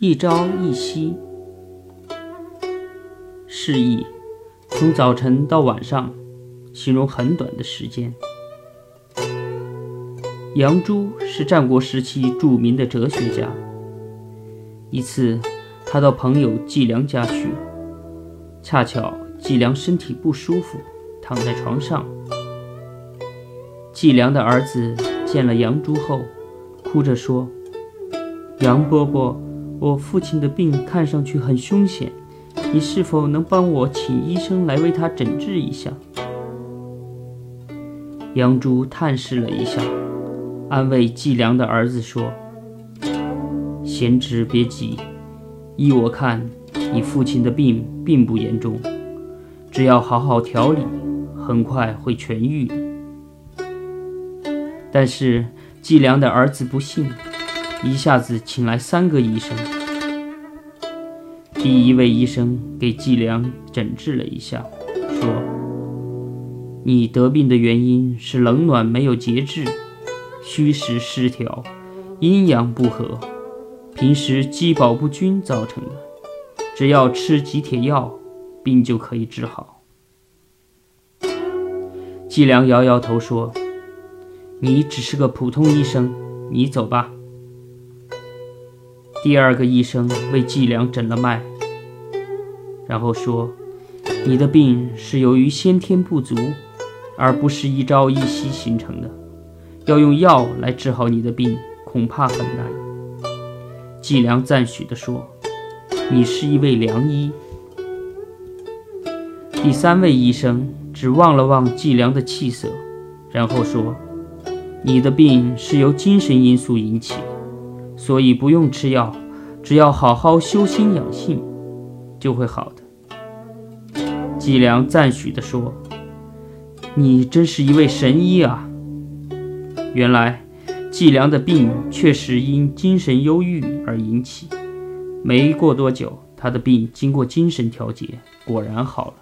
一朝一夕，示意从早晨到晚上，形容很短的时间。杨朱是战国时期著名的哲学家。一次，他到朋友季良家去，恰巧季良身体不舒服，躺在床上。季良的儿子见了杨朱后，哭着说：“杨伯伯。”我父亲的病看上去很凶险，你是否能帮我请医生来为他诊治一下？杨朱探视了一下，安慰季良的儿子说：“贤侄别急，依我看，你父亲的病并不严重，只要好好调理，很快会痊愈的。”但是季良的儿子不信。一下子请来三个医生。第一位医生给季良诊治了一下，说：“你得病的原因是冷暖没有节制，虚实失调，阴阳不和，平时饥饱不均造成的。只要吃几帖药，病就可以治好。”季良摇摇头说：“你只是个普通医生，你走吧。”第二个医生为季良诊了脉，然后说：“你的病是由于先天不足，而不是一朝一夕形成的。要用药来治好你的病，恐怕很难。”季良赞许地说：“你是一位良医。”第三位医生只望了望季良的气色，然后说：“你的病是由精神因素引起。”所以不用吃药，只要好好修心养性，就会好的。季良赞许地说：“你真是一位神医啊！”原来季良的病确实因精神忧郁而引起，没过多久，他的病经过精神调节，果然好了。